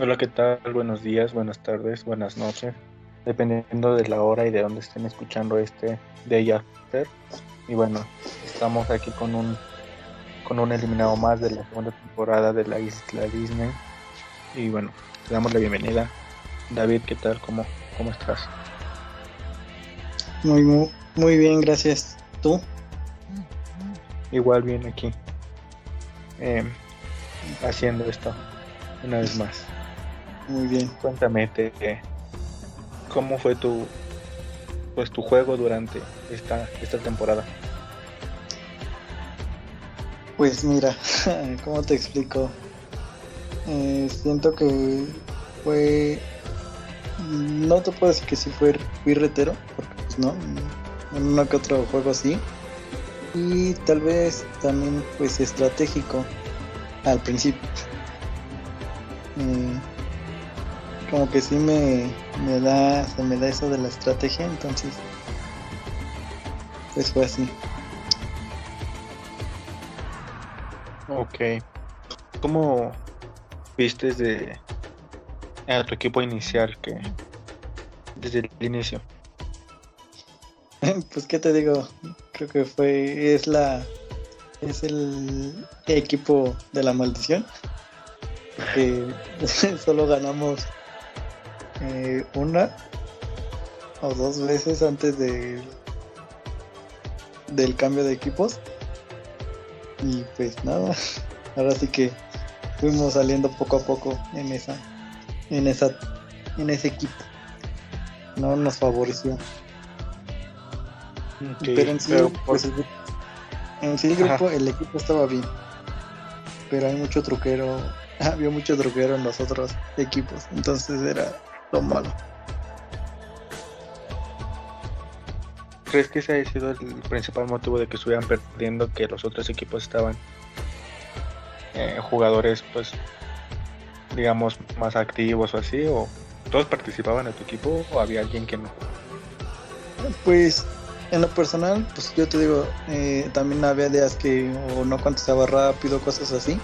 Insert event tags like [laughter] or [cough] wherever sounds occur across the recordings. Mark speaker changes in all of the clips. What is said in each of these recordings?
Speaker 1: Hola, ¿qué tal? Buenos días, buenas tardes, buenas noches, dependiendo de la hora y de dónde estén escuchando este Day After. Y bueno, estamos aquí con un con un eliminado más de la segunda temporada de la Isla Disney. Y bueno, te damos la bienvenida. David, ¿qué tal? ¿Cómo, cómo estás?
Speaker 2: Muy, muy, muy bien, gracias. ¿Tú?
Speaker 1: Igual bien aquí. Em, haciendo esto una vez más.
Speaker 2: Muy bien.
Speaker 1: Cuéntame, ¿cómo fue tu pues tu juego durante esta, esta temporada?
Speaker 2: Pues mira, [laughs] ¿cómo te explico? Eh, siento que fue no te puedo decir que sí fue fui retero, porque pues no, en uno que otro juego sí. Y tal vez también pues estratégico al principio. Eh, como que sí me, me da, se me da eso de la estrategia, entonces pues fue así.
Speaker 1: Ok. ¿Cómo viste de a tu equipo inicial que desde el inicio? [laughs]
Speaker 2: pues qué te digo, creo que fue es la es el equipo de la maldición que [laughs] solo ganamos eh, una o dos veces antes de del cambio de equipos. Y pues nada [laughs] ahora sí que fuimos saliendo poco a poco en esa en esa en ese equipo. No nos favoreció. Pero en sí, pues, en sí el grupo el equipo estaba bien. Pero hay mucho truquero [laughs] había mucho truquero en los otros equipos. Entonces era lo malo.
Speaker 1: ¿Crees que ese haya sido el principal motivo de que estuvieran perdiendo que los otros equipos estaban eh, jugadores pues digamos más activos o así o todos participaban en tu equipo o había alguien que no?
Speaker 2: Pues en lo personal, pues yo te digo, eh, también había días que o no contestaba rápido, cosas así.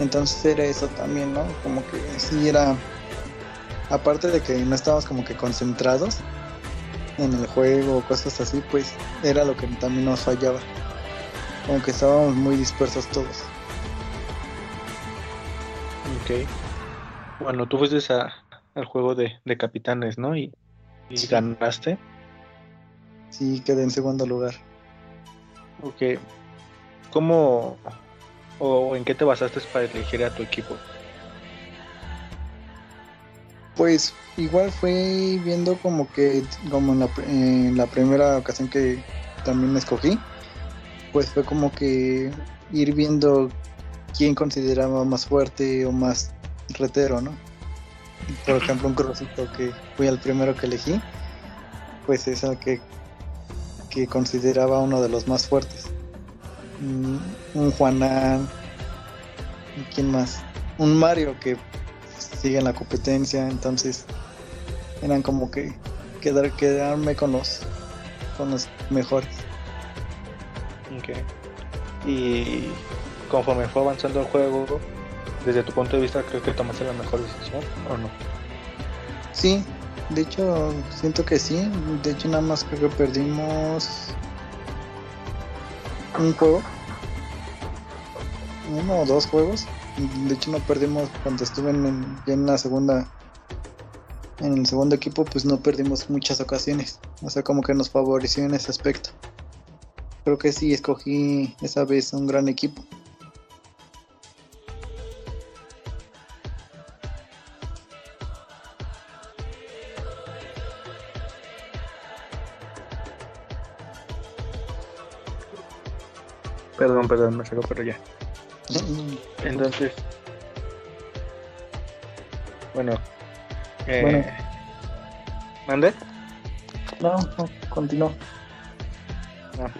Speaker 2: Entonces era eso también, ¿no? Como que sí era aparte de que no estábamos como que concentrados en el juego o cosas así, pues era lo que también nos fallaba. Como que estábamos muy dispersos todos.
Speaker 1: Ok. Bueno, tú fuiste al juego de, capitanes, ¿no? Y, ganaste.
Speaker 2: Sí, quedé en segundo lugar.
Speaker 1: Ok. ¿Cómo o en qué te basaste para elegir a tu equipo?
Speaker 2: Pues igual fue viendo como que, como en la, primera ocasión que también me escogí, pues fue como que ir viendo quién consideraba más fuerte o más retero, ¿no? Por ejemplo, un crosito que fui el primero que elegí, pues es el que, que consideraba uno de los más fuertes. Mm, un Juanán, ¿quién más? Un Mario que siguen la competencia, entonces eran como que quedar, quedarme con los con los mejores.
Speaker 1: Y conforme fue avanzando el juego, desde tu punto de vista, ¿crees que tomaste la mejor decisión o no?
Speaker 2: Sí, de hecho siento que sí. De hecho nada más creo que perdimos un juego, uno o dos juegos. De hecho no perdimos cuando estuve en, en la segunda en el segundo equipo pues no perdimos muchas ocasiones. O sea como que nos favoreció en ese aspecto. Creo que sí escogí esa vez un gran equipo.
Speaker 1: Perdón, perdón, me salió pero ya. Entonces, bueno, eh, ¿mande?
Speaker 2: No, no, continúa.
Speaker 1: Ah,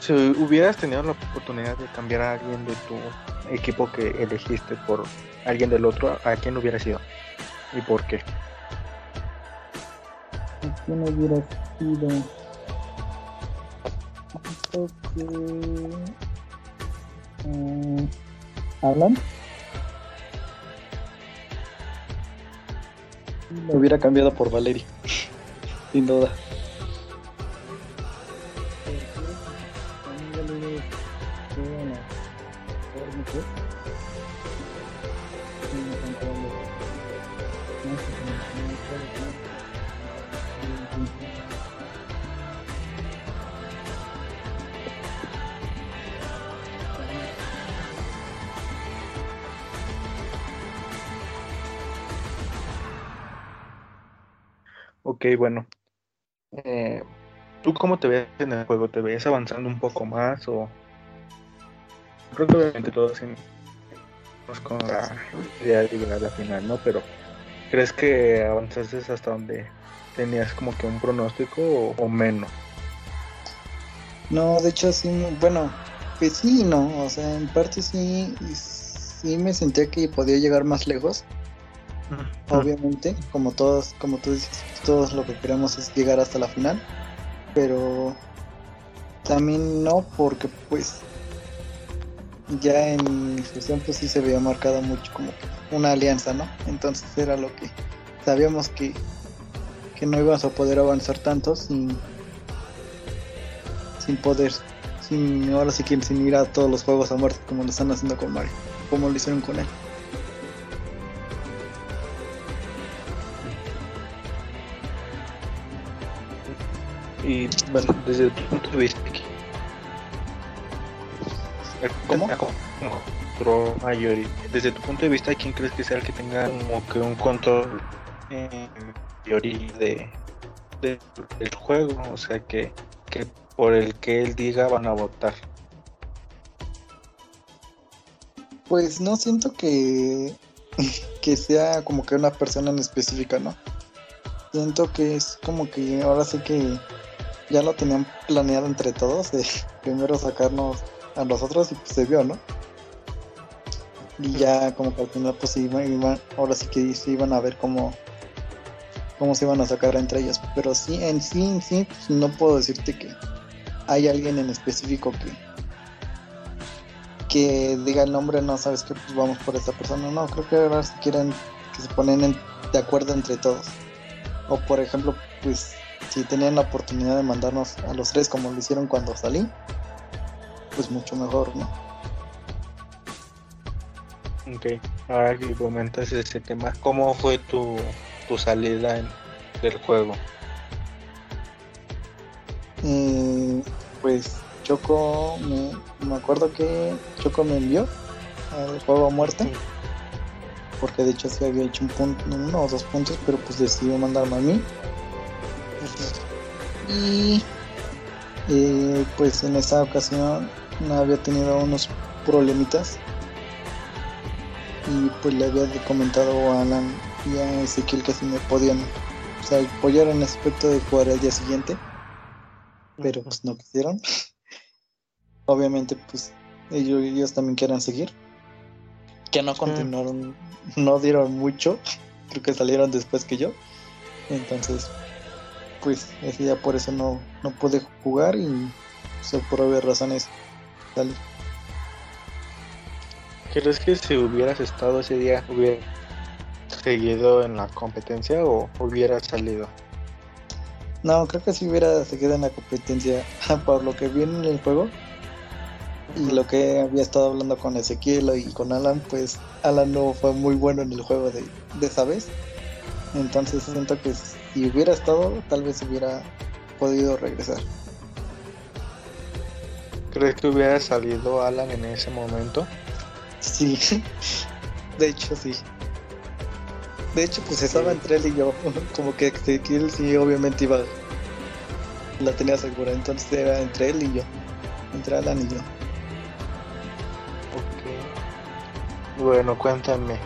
Speaker 1: si hubieras tenido la oportunidad de cambiar a alguien de tu equipo que elegiste por alguien del otro, ¿a quién hubiera sido? ¿Y por qué?
Speaker 2: ¿A quién hubiera sido? que... Mm, Me hubiera cambiado por Valeria, [laughs] sin duda.
Speaker 1: Ok, bueno. Eh, ¿Tú cómo te ves en el juego? ¿Te ves avanzando un poco más o...? Creo que obviamente todos en, con la idea de llegar a la final, ¿no? Pero ¿crees que avanzaste hasta donde tenías como que un pronóstico o, menos?
Speaker 2: No, de hecho sí, bueno, pues sí, no, o sea, en parte sí, sí me sentía que podía llegar más lejos. Obviamente, como todos, como tú dices, todos lo que queremos es llegar hasta la final, pero también no, porque pues ya en fusión pues sí se veía marcado mucho como una alianza, ¿no? Entonces era lo que sabíamos que, que no íbamos a poder avanzar tanto sin sin poder, sin ahora sí que sin ir a todos los juegos a muerte como lo están haciendo con Mario, como lo hicieron con él.
Speaker 1: Y bueno, desde tu punto de vista, ¿cómo? Desde tu punto de vista, ¿quién crees que sea el que tenga como que un control eh, de, de, del juego? O sea, que, que por el que él diga van a votar.
Speaker 2: Pues no siento que, [laughs] que sea como que una persona en específica, ¿no? Siento que es como que ahora sí que ya lo tenían planeado entre todos, de [laughs] primero sacarnos a nosotros y pues se vio, ¿no? Y ya como que al final pues iban, ahora sí que se iban a ver cómo, cómo se iban a sacar entre ellos. Pero sí, en sí, en sí, pues, no puedo decirte que hay alguien en específico que que diga el nombre, no sabes que pues vamos por esta persona. No, creo que ahora si quieren que se ponen de acuerdo entre todos. O por ejemplo, pues si tenían la oportunidad de mandarnos a los tres como lo hicieron cuando salí, pues mucho mejor, ¿no?
Speaker 1: Ok, ahora que comentas ese tema, ¿cómo fue tu, tu salida del juego?
Speaker 2: Eh, pues Choco, me, me acuerdo que Choco me envió al juego a muerte. Porque de hecho sí había hecho un punto, uno o dos puntos, pero pues decidió mandarme a mí. Y eh, pues en esta ocasión había tenido unos problemitas. Y pues le había comentado a Alan y a Ezequiel que si me podían apoyar en el aspecto de jugar el día siguiente. Pero pues no quisieron. [laughs] Obviamente pues ellos, ellos también quieren seguir. Que no continuaron, no dieron mucho. Creo que salieron después que yo. Entonces pues ese día por eso no, no pude jugar y pues, por obvias razones salí.
Speaker 1: ¿Crees que si hubieras estado ese día hubiera seguido en la competencia o hubiera salido?
Speaker 2: No, creo que si hubiera seguido en la competencia [laughs] por lo que vi en el juego y lo que había estado hablando con Ezequiel y con Alan, pues Alan no fue muy bueno en el juego de, de esa vez. Entonces siento que si hubiera estado, tal vez hubiera podido regresar.
Speaker 1: ¿Crees que hubiera salido Alan en ese momento?
Speaker 2: Sí, [laughs] de hecho sí. De hecho, pues estaba entre él y yo. [laughs] Como que él sí, obviamente iba. La tenía segura, entonces era entre él y yo. Entre Alan y yo.
Speaker 1: Ok. Bueno, cuéntame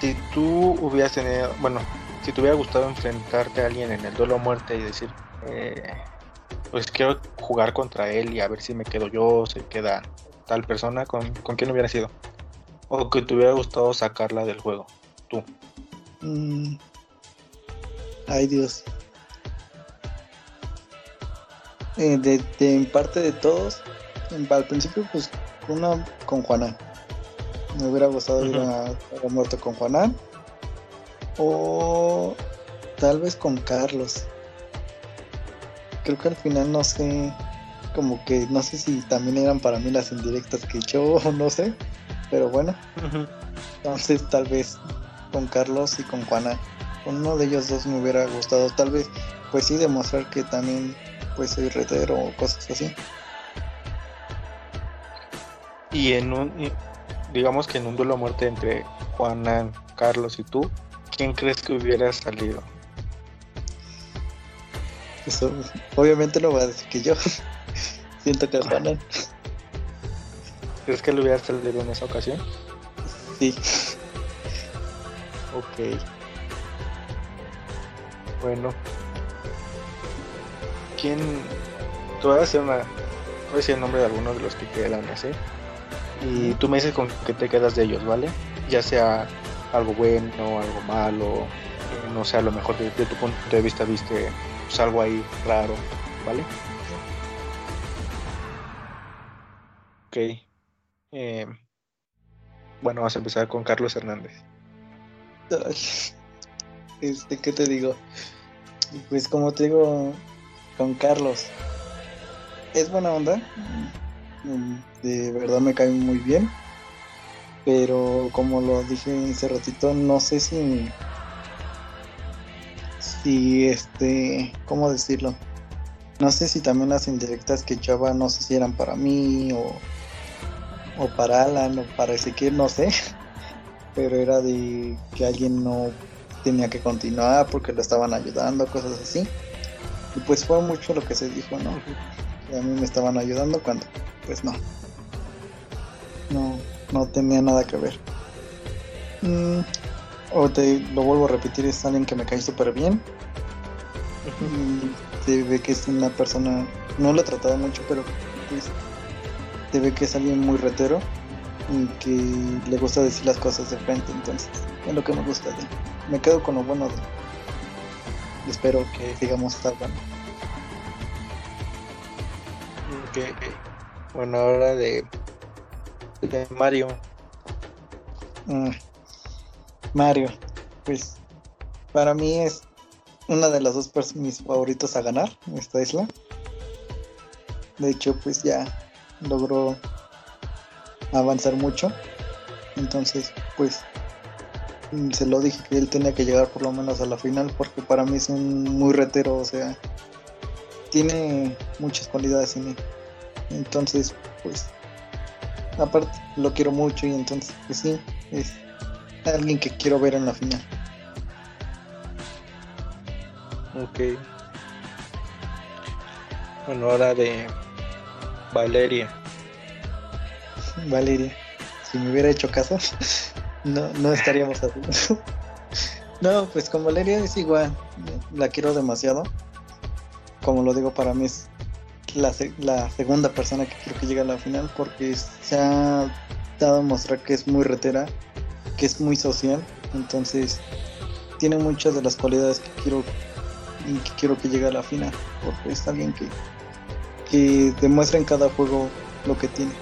Speaker 1: si tú hubieras tenido, bueno, si te hubiera gustado enfrentarte a alguien en el duelo a muerte y decir, eh, pues quiero jugar contra él y a ver si me quedo yo, se queda tal persona, ¿con, ¿con quién hubiera sido? O que te hubiera gustado sacarla del juego, tú.
Speaker 2: Mm. Ay Dios. Eh, de, en parte de todos, al principio pues una con Juana me hubiera gustado ir a, muerto con Juanán. O tal vez con Carlos. Creo que al final no sé, como que no sé si también eran para mí las indirectas que echó o [laughs] no sé, pero bueno. Entonces tal vez con Carlos y con Juana, uno de ellos dos me hubiera gustado tal vez, pues sí demostrar que también pues soy retero o cosas así.
Speaker 1: Y en un, digamos que en un duelo a muerte entre Juana, Carlos y tú, ¿quién crees que hubiera salido?
Speaker 2: Eso, obviamente no va a decir que yo. [laughs] Siento que Juana.
Speaker 1: ¿Crees que le hubiera salido en esa ocasión?
Speaker 2: Sí.
Speaker 1: Ok. Bueno. ¿Quién? Te voy a una. Voy a decir el nombre de algunos de los que quedan así. Y tú me dices con qué te quedas de ellos, ¿vale? Ya sea algo bueno, algo malo, no sé, a lo mejor de, tu punto de vista viste pues, algo ahí raro, ¿vale? Ok. Eh, bueno, vamos a empezar con Carlos Hernández.
Speaker 2: Este, ¿qué te digo? Pues como te digo, con Carlos, es buena onda, mm, de verdad me cae muy bien, pero como lo dije hace ratito, no sé si, si este, ¿cómo decirlo? No sé si también las indirectas que echaba, no sé si eran para mí o, o para Alan o para Ezequiel, no sé, [laughs] pero era de que alguien no tenía que continuar porque lo estaban ayudando, cosas así. Y pues fue mucho lo que se dijo, ¿no? Que a mí me estaban ayudando cuando, pues no. No, no tenía nada que ver. Mm, o te lo vuelvo a repetir, es alguien que me cae súper bien. se ve que es una persona, no lo he tratado mucho, pero pues, se ve que es alguien muy retero y que le gusta decir las cosas de frente, entonces es lo que me gusta de él. Me quedo con lo bueno de él. Y espero que sigamos salvando.
Speaker 1: Okay. Bueno, ahora de, Mario.
Speaker 2: Mm. Mario, pues para mí es una de las dos mis favoritos a ganar esta isla. De hecho, pues ya logró avanzar mucho. Entonces, pues se lo dije que él tenía que llegar por lo menos a la final porque para mí es un muy retero, o sea, tiene muchas cualidades en él. Entonces, pues, aparte, lo quiero mucho y entonces, pues sí, es alguien que quiero ver en la final.
Speaker 1: Ok. Bueno, ahora de Valeria.
Speaker 2: Valeria. Si me hubiera hecho caso, [laughs] no, no estaríamos así. [laughs] no, pues con Valeria es igual. La quiero demasiado. Como lo digo, para mí es la, la segunda persona que quiero que llegue a la final porque se ha dado a mostrar que es muy retera, que es muy social. Entonces, tiene muchas de las cualidades que quiero y que quiero que llegue a la final. Porque es alguien que, que demuestra en cada juego lo que tiene.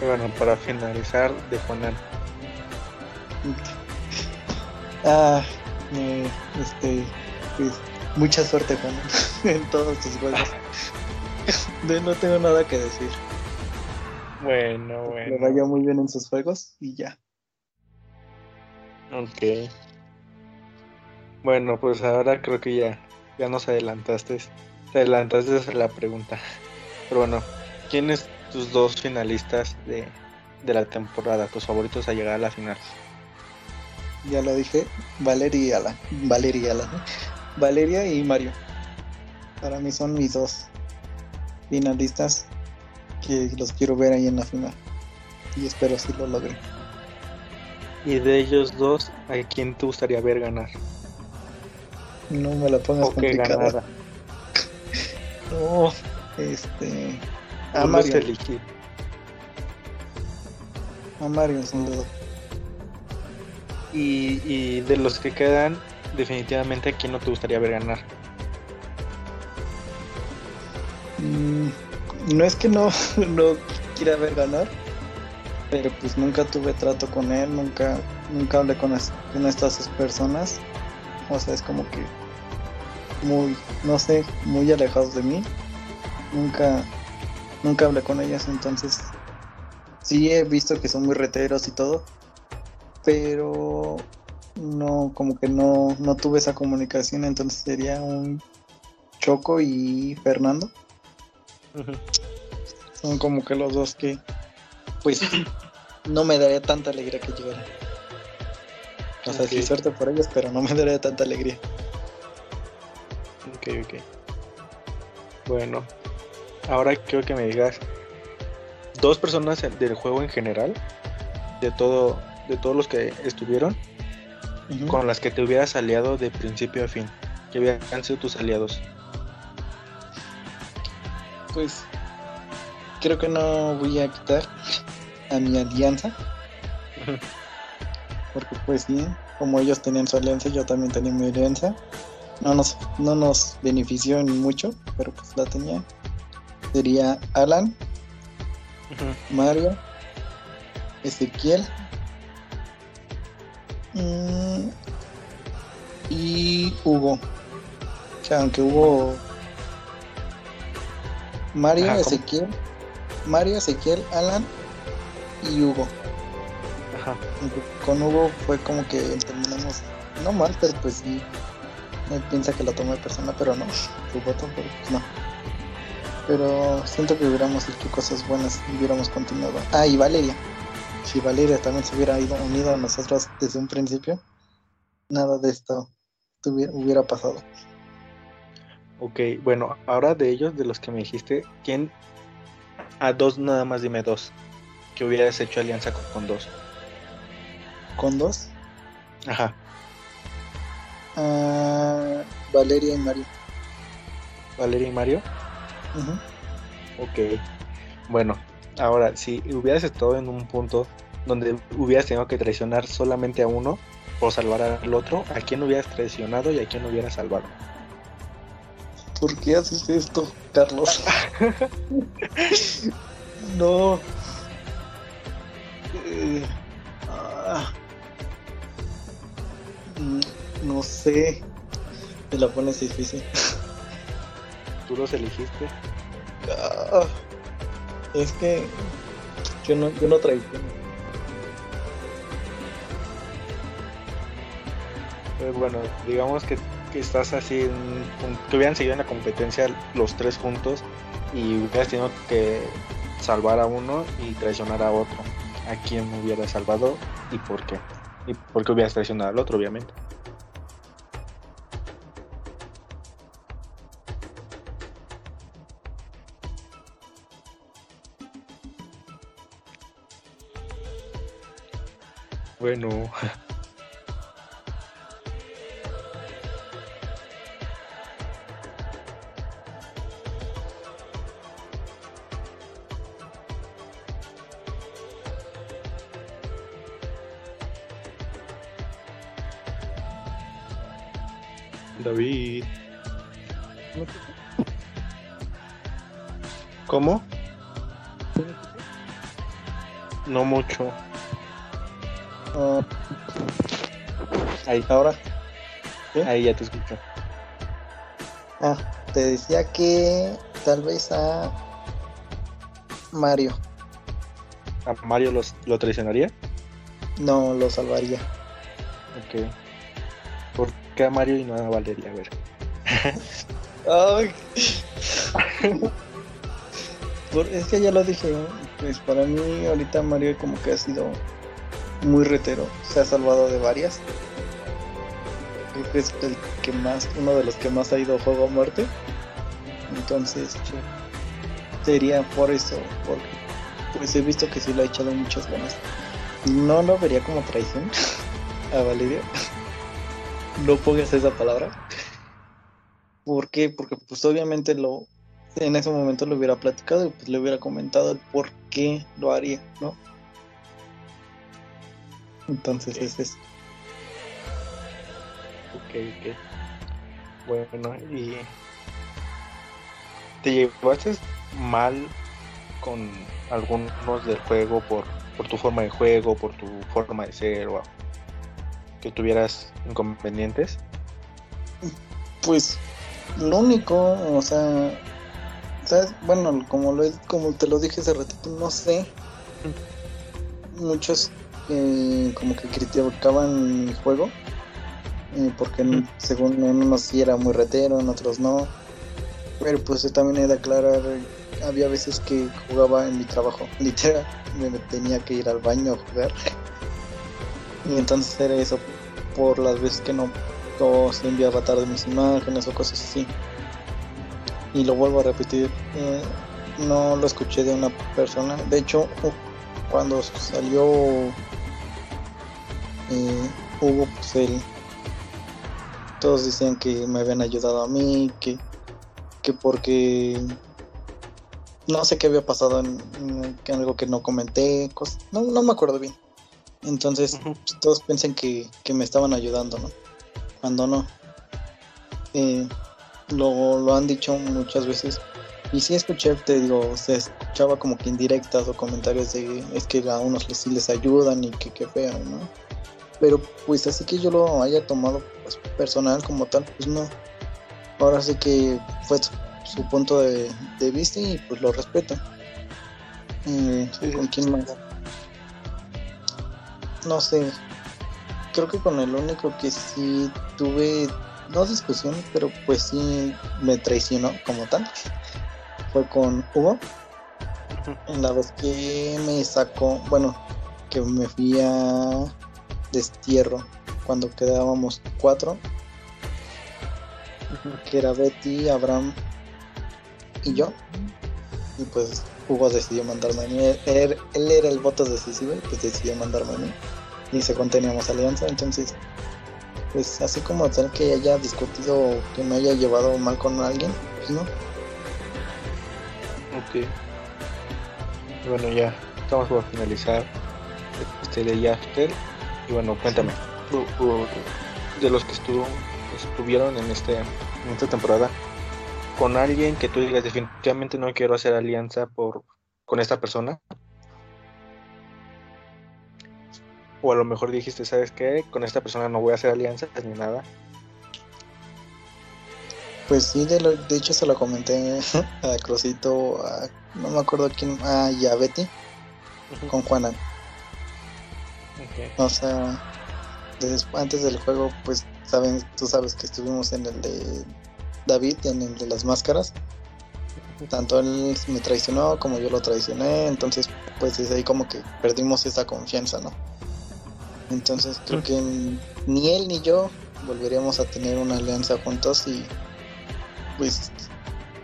Speaker 1: bueno, para finalizar, de Juanan. [laughs]
Speaker 2: Ah, este, pues, mucha suerte, Juan, [laughs] en todos tus juegos. [laughs] no tengo nada que decir.
Speaker 1: Bueno, bueno.
Speaker 2: Le vaya muy bien en sus juegos y ya.
Speaker 1: Ok. Bueno, pues ahora creo que ya, ya nos adelantaste. Te adelantaste a la pregunta. Pero bueno, ¿quién es tus dos finalistas de, la temporada, tus favoritos a llegar a la final?
Speaker 2: Ya lo dije, Valeria y Valeria, Valeria y Mario. Para mí son mis dos finalistas que los quiero ver ahí en la final. Y espero si lo logre.
Speaker 1: ¿Y de ellos dos, a quién te gustaría ver ganar?
Speaker 2: No me la pongas complicada. [laughs] no, este. A Mario. A Mario, sin duda.
Speaker 1: Y, y de los que quedan, definitivamente, ¿a quién no te gustaría ver ganar?
Speaker 2: Mm, no es que no, [laughs] no quiera ver ganar, pero pues nunca tuve trato con él, nunca nunca hablé con, con estas personas. O sea, es como que muy, no sé, muy alejados de mí. Nunca, nunca hablé con ellas, entonces sí he visto que son muy reteros y todo, pero no, como que no, no tuve esa comunicación, entonces sería un Choco y Fernando. Son como que los dos que, pues, no me daría tanta alegría que llegaran. O sea, sí, suerte por ellos, pero no me daría tanta alegría.
Speaker 1: Ok, ok. Bueno, ahora quiero que me digas dos personas del juego en general, de todo, de todos los que estuvieron, con las que te hubieras aliado de principio a fin, que hubieran sido tus aliados.
Speaker 2: Pues creo que no voy a quitar a mi alianza. [laughs] Porque pues sí, como ellos tenían su alianza, yo también tenía mi alianza. No nos, no nos benefició ni mucho, pero pues la tenía. Sería Alan, Mario, Ezequiel mm, y Hugo. O sea, aunque Hugo Mario, Ezequiel, Mario, Ezequiel, Alan y Hugo. Ajá. Con Hugo fue como que terminamos, no mal, pero pues sí, me piensa que la tomó de persona, pero no, su voto, pero pues no. Pero siento que hubiéramos hecho cosas buenas y hubiéramos continuado. Ah, y Valeria. Si Valeria también se hubiera ido unido a nosotros desde un principio, nada de esto hubiera pasado.
Speaker 1: Ok, bueno, ahora de ellos, de los que me dijiste, ¿quién? A dos nada más dime dos. Que hubieras hecho alianza con, dos.
Speaker 2: ¿Con dos?
Speaker 1: Ajá.
Speaker 2: Uh, Valeria y Mario.
Speaker 1: ¿Valeria y Mario? Ajá. Ok. Bueno, ahora, si hubieras estado en un punto donde hubieras tenido que traicionar solamente a uno o salvar al otro, ¿a quién hubieras traicionado y a quién hubieras salvado?
Speaker 2: ¿Por qué haces esto, Carlos? [laughs] no. Eh, ah. no sé. Te la pones difícil.
Speaker 1: ¿Tú los elegiste?
Speaker 2: Ah. es que yo no, yo no traiciono.
Speaker 1: Pues bueno, digamos que estás así, que hubieran seguido en la competencia los tres juntos y hubieras tenido que salvar a uno y traicionar a otro. ¿A quién hubiera salvado y por qué? Y por qué hubieras traicionado al otro, obviamente. Bueno, [laughs] mucho.
Speaker 2: Uh, ahí, ahora.
Speaker 1: Ahí ya te escucho.
Speaker 2: Ah, te decía que tal vez a Mario.
Speaker 1: ¿A Mario los, lo traicionaría?
Speaker 2: No, lo salvaría.
Speaker 1: Ok a Mario y no a Valeria, a ver. [laughs] [laughs]
Speaker 2: es que ya lo dije, pues para mí ahorita Mario como que ha sido muy retero, se ha salvado de varias. Creo que es el que más, uno de los que más ha ido juego a muerte. Entonces, sería por eso, porque pues he visto que sí lo ha echado muchas ganas. No lo vería como traición [laughs] a Valeria [laughs] no pongas esa palabra. ¿Por qué? Porque pues obviamente lo en ese momento lo hubiera platicado y pues le hubiera comentado el por qué lo haría, ¿no? Entonces es eso.
Speaker 1: Ok, ok. Bueno, y ¿te llevaste mal con algunos del juego por, por tu forma de juego, por tu forma de ser o que tuvieras inconvenientes?
Speaker 2: Pues lo único, o sea, ¿sabes? bueno, como lo como te lo dije hace ratito, no sé. Muchos eh, como que criticaban mi juego eh, porque según en unos sí era muy retero, en otros no. Pero pues yo también he de aclarar, había veces que jugaba en mi trabajo, [laughs] literal, me tenía que ir al baño a jugar. Y entonces era eso por las veces que no, o se enviaba tarde mis imágenes o cosas así. Y lo vuelvo a repetir, eh, no lo escuché de una persona. De hecho, cuando salió eh, Hugo, pues él todos decían que me habían ayudado a mí, que, que porque no sé qué había pasado en, algo que no comenté, no, no me acuerdo bien. Entonces pues, todos piensan que, me estaban ayudando, ¿no? Cuando no. Eh, lo, lo, han dicho muchas veces. Y sí escuché, te digo, se escuchaba como que indirectas o comentarios de es que a unos sí les ayudan y que qué feo, ¿no? Pero pues así que yo lo haya tomado pues, personal como tal, pues no. Ahora sí que fue su, punto de, vista y pues lo respeto. Eh, ¿Con quién más? No sé. Creo que con el único que sí tuve dos discusiones, pero pues sí me traicionó como tal. Fue con Hugo. En la vez que me sacó, bueno, que me fui a destierro cuando quedábamos cuatro, que era Betty, Abraham y yo. Y pues Hugo decidió mandarme a mí. Él, era el voto decisivo y pues decidió mandarme a mí. Y se conteníamos alianza, entonces pues así como tal que haya discutido que me haya llevado mal con alguien, pues no.
Speaker 1: Ok. Bueno, ya estamos por finalizar este de After. Y bueno, cuéntame, de los que estuvo, estuvieron en, este, en esta temporada, con alguien que tú digas definitivamente no quiero hacer alianza por con esta persona. O a lo mejor dijiste, ¿sabes qué? Con esta persona no voy a hacer alianzas ni nada.
Speaker 2: Pues sí, de, de hecho se lo comenté [laughs] a Crosito, no me acuerdo quién, a y Betty, con Juana. O sea, antes del juego, pues saben, tú sabes que estuvimos en el de David, en el de las máscaras. Tanto él me traicionó como yo lo traicioné, entonces pues desde ahí como que perdimos esa confianza, ¿no? Entonces creo que ni él ni yo volveríamos a tener una alianza juntos y pues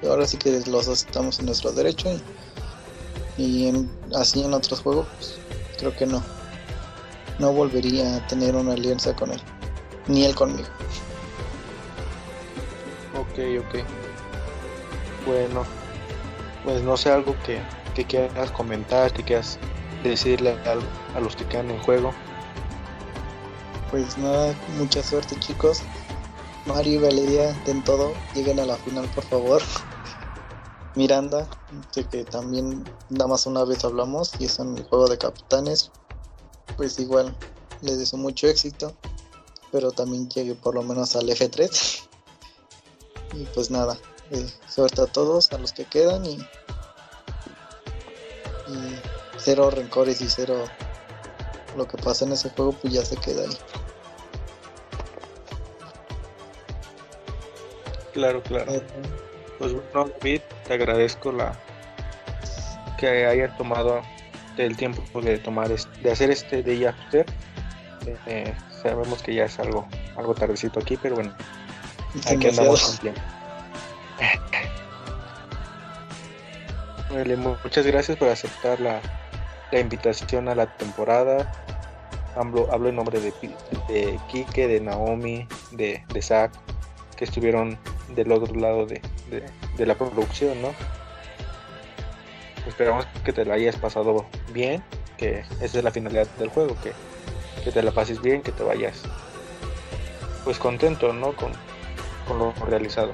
Speaker 2: ahora sí que los dos estamos en nuestro derecho y, así en otros juegos pues creo que no no volvería a tener una alianza con él, ni él conmigo.
Speaker 1: Ok, ok. Bueno, pues no sé algo que, que quieras comentar, que quieras decirle a, los que quedan en juego.
Speaker 2: Pues nada, mucha suerte chicos. Mario y Valeria, den todo, lleguen a la final por favor. [laughs] Miranda, de que también nada más una vez hablamos y es en el juego de capitanes, pues igual les deseo mucho éxito, pero también llegue por lo menos al F3. [laughs] y pues nada, eh, suerte a todos, a los que quedan y, y cero rencores y cero lo que pasa en ese juego pues ya se queda ahí.
Speaker 1: Claro, claro. pues bueno, David, te agradezco la que hayas tomado el tiempo de tomar de hacer este day after eh, sabemos que ya es algo algo tardecito aquí pero bueno aquí andamos con tiempo. Muchas gracias por aceptar la, la, invitación a la temporada. Hablo, hablo en nombre de, de Kike de Naomi de, de Zach que estuvieron del otro lado de, de la producción no esperamos que te la hayas pasado bien, que esa es la finalidad del juego, que, te la pases bien, que te vayas pues contento, ¿no? Con, con lo realizado.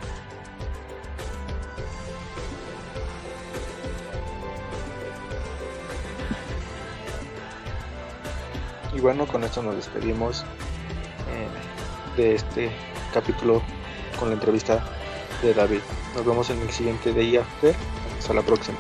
Speaker 1: Y bueno, con esto nos despedimos. de este capítulo con la entrevista de David. Nos vemos en el siguiente de After. Hasta la próxima.